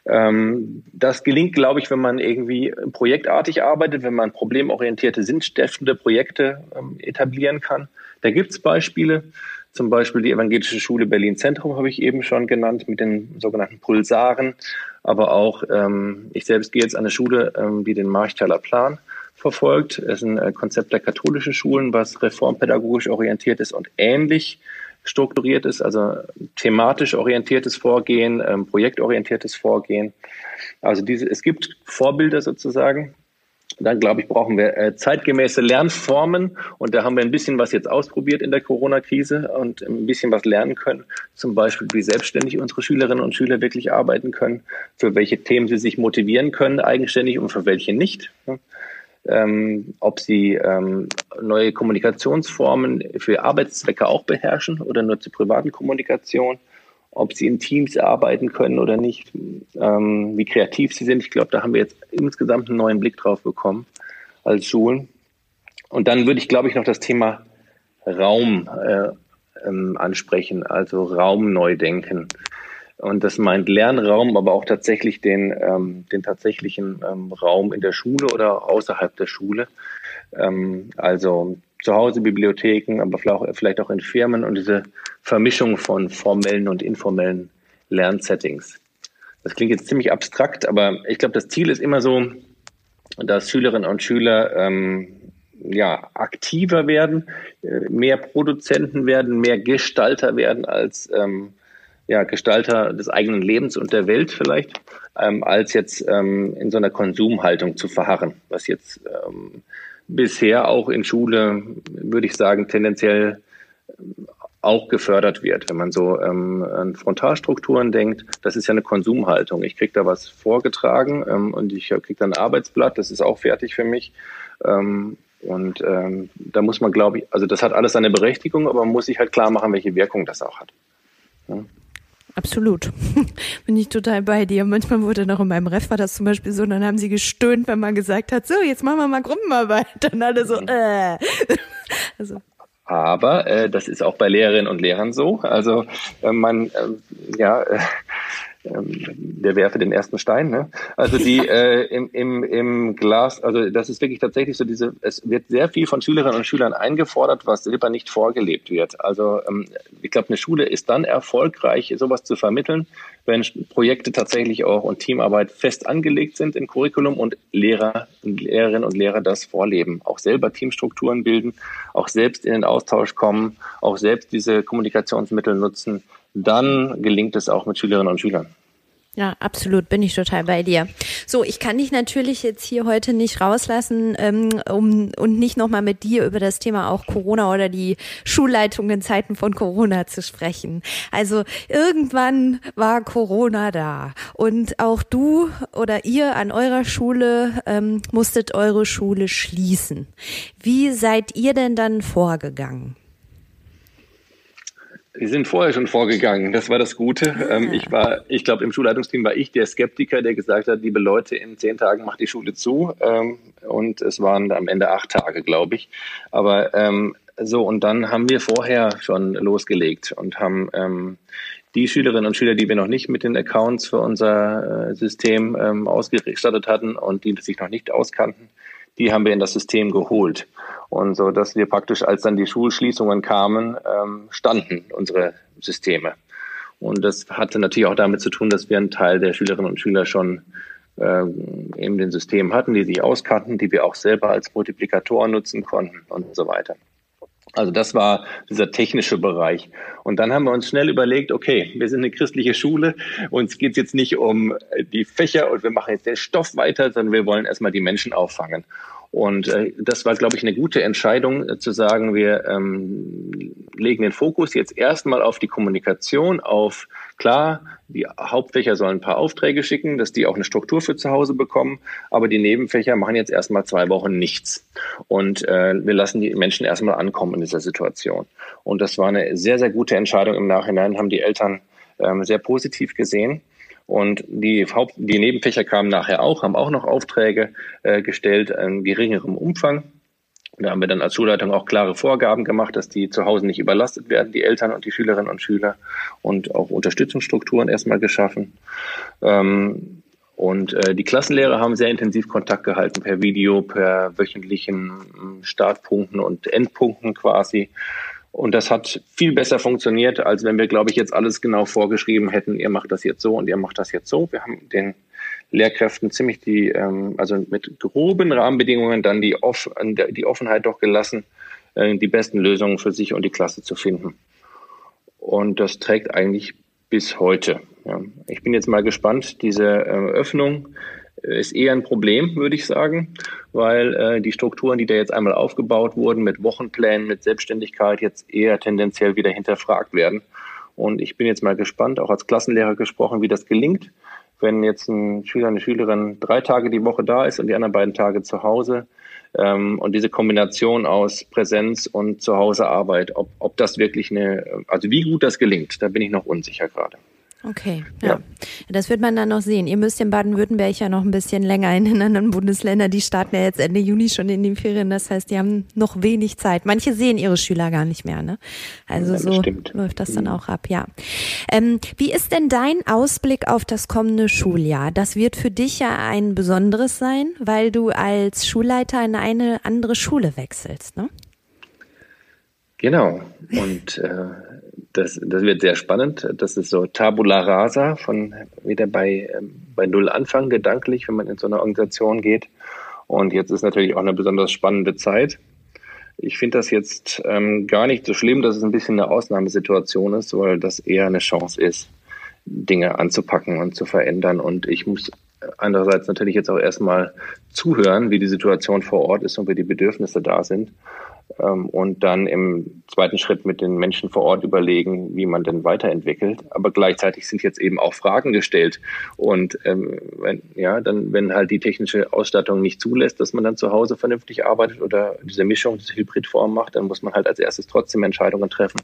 Ähm, das gelingt, glaube ich, wenn man irgendwie projektartig arbeitet, wenn man problemorientierte, sinnstiftende Projekte ähm, etablieren kann. Da gibt es Beispiele, zum Beispiel die Evangelische Schule Berlin Zentrum habe ich eben schon genannt mit den sogenannten Pulsaren, aber auch ähm, ich selbst gehe jetzt an eine Schule, ähm, die den Marchtaler Plan verfolgt. Es ist ein äh, Konzept der katholischen Schulen, was reformpädagogisch orientiert ist und ähnlich strukturiert ist, also thematisch orientiertes Vorgehen, ähm, projektorientiertes Vorgehen. Also diese, es gibt Vorbilder sozusagen. Dann glaube ich, brauchen wir äh, zeitgemäße Lernformen und da haben wir ein bisschen was jetzt ausprobiert in der Corona-Krise und ein bisschen was lernen können. Zum Beispiel, wie selbstständig unsere Schülerinnen und Schüler wirklich arbeiten können, für welche Themen sie sich motivieren können eigenständig und für welche nicht ähm, ob sie ähm, neue Kommunikationsformen für Arbeitszwecke auch beherrschen oder nur zur privaten Kommunikation, ob sie in Teams arbeiten können oder nicht, ähm, wie kreativ sie sind. Ich glaube, da haben wir jetzt insgesamt einen neuen Blick drauf bekommen als Schulen. Und dann würde ich, glaube ich, noch das Thema Raum äh, ähm, ansprechen, also Raum neu denken. Und das meint Lernraum, aber auch tatsächlich den, ähm, den tatsächlichen ähm, Raum in der Schule oder außerhalb der Schule. Ähm, also zu Hause Bibliotheken, aber vielleicht auch in Firmen und diese Vermischung von formellen und informellen Lernsettings. Das klingt jetzt ziemlich abstrakt, aber ich glaube, das Ziel ist immer so, dass Schülerinnen und Schüler ähm, ja, aktiver werden, äh, mehr Produzenten werden, mehr Gestalter werden als ähm, ja, Gestalter des eigenen Lebens und der Welt vielleicht, ähm, als jetzt ähm, in so einer Konsumhaltung zu verharren, was jetzt ähm, bisher auch in Schule, würde ich sagen, tendenziell ähm, auch gefördert wird. Wenn man so ähm, an Frontalstrukturen denkt, das ist ja eine Konsumhaltung. Ich kriege da was vorgetragen ähm, und ich kriege dann ein Arbeitsblatt, das ist auch fertig für mich. Ähm, und ähm, da muss man, glaube ich, also das hat alles seine Berechtigung, aber man muss sich halt klar machen, welche Wirkung das auch hat. Ja. Absolut. Bin ich total bei dir. Manchmal wurde noch in meinem Ref war das zum Beispiel so, dann haben sie gestöhnt, wenn man gesagt hat, so, jetzt machen wir mal Gruppenarbeit. Dann alle so, äh. Also. Aber äh, das ist auch bei Lehrerinnen und Lehrern so. Also äh, man, äh, ja, äh, der werfe den ersten Stein. Ne? Also die äh, im, im, im Glas, also das ist wirklich tatsächlich so diese, es wird sehr viel von Schülerinnen und Schülern eingefordert, was selber nicht vorgelebt wird. Also ähm, ich glaube, eine Schule ist dann erfolgreich, sowas zu vermitteln, wenn Projekte tatsächlich auch und Teamarbeit fest angelegt sind im Curriculum und Lehrer Lehrerinnen und Lehrer das vorleben, auch selber Teamstrukturen bilden, auch selbst in den Austausch kommen, auch selbst diese Kommunikationsmittel nutzen dann gelingt es auch mit Schülerinnen und Schülern. Ja, absolut, bin ich total bei dir. So, ich kann dich natürlich jetzt hier heute nicht rauslassen, ähm, um und nicht nochmal mit dir über das Thema auch Corona oder die Schulleitung in Zeiten von Corona zu sprechen. Also irgendwann war Corona da und auch du oder ihr an eurer Schule ähm, musstet eure Schule schließen. Wie seid ihr denn dann vorgegangen? Die sind vorher schon vorgegangen. Das war das Gute. Ähm, ich war, ich glaube, im Schulleitungsteam war ich der Skeptiker, der gesagt hat, liebe Leute, in zehn Tagen macht die Schule zu. Ähm, und es waren am Ende acht Tage, glaube ich. Aber ähm, so, und dann haben wir vorher schon losgelegt und haben ähm, die Schülerinnen und Schüler, die wir noch nicht mit den Accounts für unser äh, System ähm, ausgestattet hatten und die sich noch nicht auskannten, die haben wir in das System geholt. Und so, dass wir praktisch, als dann die Schulschließungen kamen, ähm, standen unsere Systeme. Und das hatte natürlich auch damit zu tun, dass wir einen Teil der Schülerinnen und Schüler schon äh, in den Systemen hatten, die sich auskannten, die wir auch selber als Multiplikatoren nutzen konnten und so weiter. Also das war dieser technische Bereich. Und dann haben wir uns schnell überlegt, okay, wir sind eine christliche Schule, uns geht es jetzt nicht um die Fächer und wir machen jetzt den Stoff weiter, sondern wir wollen erstmal die Menschen auffangen. Und äh, das war, glaube ich, eine gute Entscheidung, äh, zu sagen, wir ähm, legen den Fokus jetzt erstmal auf die Kommunikation, auf klar, die Hauptfächer sollen ein paar Aufträge schicken, dass die auch eine Struktur für zu Hause bekommen, aber die Nebenfächer machen jetzt erstmal zwei Wochen nichts. Und äh, wir lassen die Menschen erstmal ankommen in dieser Situation. Und das war eine sehr, sehr gute Entscheidung im Nachhinein, haben die Eltern ähm, sehr positiv gesehen. Und die, Haupt die Nebenfächer kamen nachher auch, haben auch noch Aufträge äh, gestellt in geringerem Umfang. Da haben wir dann als Schulleitung auch klare Vorgaben gemacht, dass die zu Hause nicht überlastet werden, die Eltern und die Schülerinnen und Schüler und auch Unterstützungsstrukturen erstmal geschaffen. Ähm, und äh, die Klassenlehrer haben sehr intensiv Kontakt gehalten per Video, per wöchentlichen Startpunkten und Endpunkten quasi. Und das hat viel besser funktioniert, als wenn wir, glaube ich, jetzt alles genau vorgeschrieben hätten, ihr macht das jetzt so und ihr macht das jetzt so. Wir haben den Lehrkräften ziemlich die, ähm, also mit groben Rahmenbedingungen dann die, Off die Offenheit doch gelassen, äh, die besten Lösungen für sich und die Klasse zu finden. Und das trägt eigentlich bis heute. Ja. Ich bin jetzt mal gespannt, diese äh, Öffnung ist eher ein Problem, würde ich sagen, weil äh, die Strukturen, die da jetzt einmal aufgebaut wurden, mit Wochenplänen, mit Selbstständigkeit, jetzt eher tendenziell wieder hinterfragt werden. Und ich bin jetzt mal gespannt, auch als Klassenlehrer gesprochen, wie das gelingt, wenn jetzt ein Schüler, eine Schülerin drei Tage die Woche da ist und die anderen beiden Tage zu Hause. Ähm, und diese Kombination aus Präsenz und Zuhausearbeit, ob, ob das wirklich eine, also wie gut das gelingt, da bin ich noch unsicher gerade. Okay, ja. ja. Das wird man dann noch sehen. Ihr müsst in Baden-Württemberg ja noch ein bisschen länger in den anderen Bundesländern. Die starten ja jetzt Ende Juni schon in den Ferien. Das heißt, die haben noch wenig Zeit. Manche sehen ihre Schüler gar nicht mehr. Ne? Also ja, so stimmt. läuft das dann mhm. auch ab, ja. Ähm, wie ist denn dein Ausblick auf das kommende Schuljahr? Das wird für dich ja ein besonderes sein, weil du als Schulleiter in eine andere Schule wechselst, ne? Genau. Und äh, das, das wird sehr spannend. Das ist so Tabula Rasa von wieder bei, ähm, bei Null Anfang gedanklich, wenn man in so eine Organisation geht. Und jetzt ist natürlich auch eine besonders spannende Zeit. Ich finde das jetzt ähm, gar nicht so schlimm, dass es ein bisschen eine Ausnahmesituation ist, weil das eher eine Chance ist, Dinge anzupacken und zu verändern. Und ich muss andererseits natürlich jetzt auch erstmal zuhören, wie die Situation vor Ort ist und wie die Bedürfnisse da sind und dann im zweiten Schritt mit den Menschen vor Ort überlegen, wie man denn weiterentwickelt. Aber gleichzeitig sind jetzt eben auch Fragen gestellt. Und ähm, wenn, ja, dann, wenn halt die technische Ausstattung nicht zulässt, dass man dann zu Hause vernünftig arbeitet oder diese Mischung, diese Hybridform macht, dann muss man halt als erstes trotzdem Entscheidungen treffen,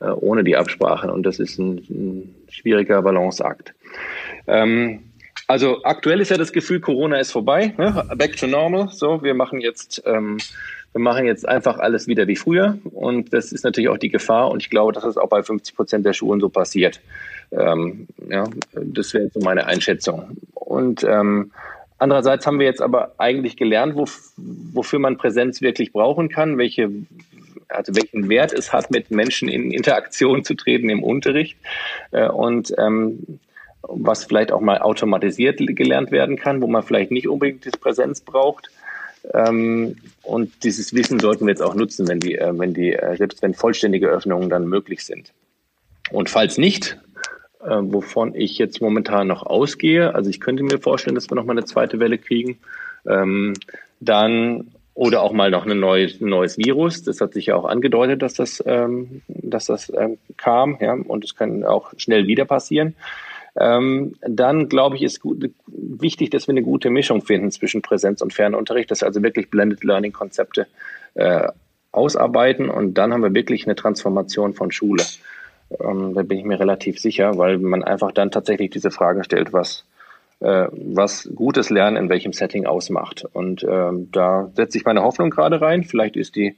äh, ohne die Absprachen. Und das ist ein, ein schwieriger Balanceakt. Ähm, also aktuell ist ja das Gefühl, Corona ist vorbei, ne? back to normal. So, wir machen jetzt ähm, wir machen jetzt einfach alles wieder wie früher. Und das ist natürlich auch die Gefahr. Und ich glaube, dass das auch bei 50 Prozent der Schulen so passiert. Ähm, ja, das wäre so meine Einschätzung. Und ähm, andererseits haben wir jetzt aber eigentlich gelernt, wo, wofür man Präsenz wirklich brauchen kann, welche also welchen Wert es hat, mit Menschen in Interaktion zu treten im Unterricht äh, und ähm, was vielleicht auch mal automatisiert gelernt werden kann, wo man vielleicht nicht unbedingt das Präsenz braucht. Ähm, und dieses Wissen sollten wir jetzt auch nutzen, wenn die, äh, wenn die, äh, selbst wenn vollständige Öffnungen dann möglich sind. Und falls nicht, äh, wovon ich jetzt momentan noch ausgehe, also ich könnte mir vorstellen, dass wir noch mal eine zweite Welle kriegen, ähm, dann oder auch mal noch ein neues, neues Virus. Das hat sich ja auch angedeutet, dass das, ähm, dass das ähm, kam, ja, und es kann auch schnell wieder passieren. Ähm, dann glaube ich, ist gut, wichtig, dass wir eine gute Mischung finden zwischen Präsenz und Fernunterricht, dass wir also wirklich Blended Learning Konzepte äh, ausarbeiten und dann haben wir wirklich eine Transformation von Schule. Ähm, da bin ich mir relativ sicher, weil man einfach dann tatsächlich diese Fragen stellt, was, äh, was gutes Lernen in welchem Setting ausmacht. Und ähm, da setze ich meine Hoffnung gerade rein. Vielleicht ist die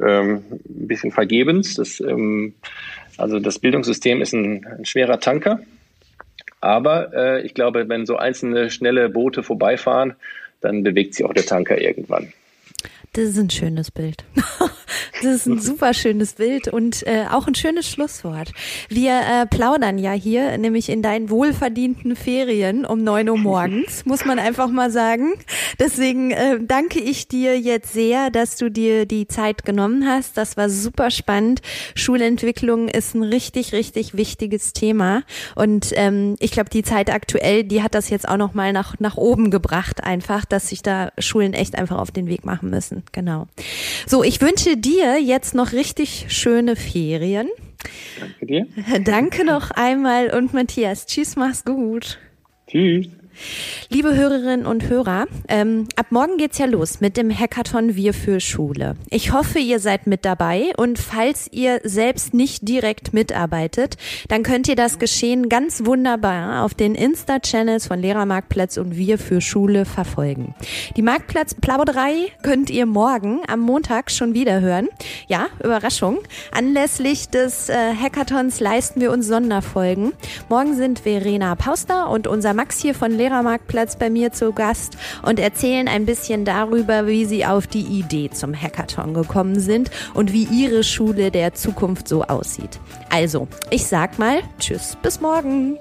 ähm, ein bisschen vergebens. Das, ähm, also das Bildungssystem ist ein, ein schwerer Tanker. Aber äh, ich glaube, wenn so einzelne schnelle Boote vorbeifahren, dann bewegt sich auch der Tanker irgendwann. Das ist ein schönes Bild. Das ist ein super schönes Bild und äh, auch ein schönes Schlusswort. Wir äh, plaudern ja hier, nämlich in deinen wohlverdienten Ferien um neun Uhr morgens, muss man einfach mal sagen. Deswegen äh, danke ich dir jetzt sehr, dass du dir die Zeit genommen hast. Das war super spannend. Schulentwicklung ist ein richtig, richtig wichtiges Thema. Und ähm, ich glaube, die Zeit aktuell, die hat das jetzt auch noch mal nach, nach oben gebracht, einfach, dass sich da Schulen echt einfach auf den Weg machen müssen. Genau. So, ich wünsche dir jetzt noch richtig schöne Ferien. Danke dir. Danke noch einmal und Matthias, tschüss, mach's gut. Tschüss. Liebe Hörerinnen und Hörer, ähm, ab morgen geht's ja los mit dem Hackathon Wir für Schule. Ich hoffe, ihr seid mit dabei und falls ihr selbst nicht direkt mitarbeitet, dann könnt ihr das Geschehen ganz wunderbar auf den Insta-Channels von Lehrermarktplatz und Wir für Schule verfolgen. Die Marktplatz-Plauderei könnt ihr morgen am Montag schon wieder hören. Ja, Überraschung. Anlässlich des äh, Hackathons leisten wir uns Sonderfolgen. Morgen sind Verena Pauster und unser Max hier von Lehrermarktplatz bei mir zu Gast und erzählen ein bisschen darüber, wie sie auf die Idee zum Hackathon gekommen sind und wie ihre Schule der Zukunft so aussieht. Also, ich sag mal, tschüss, bis morgen.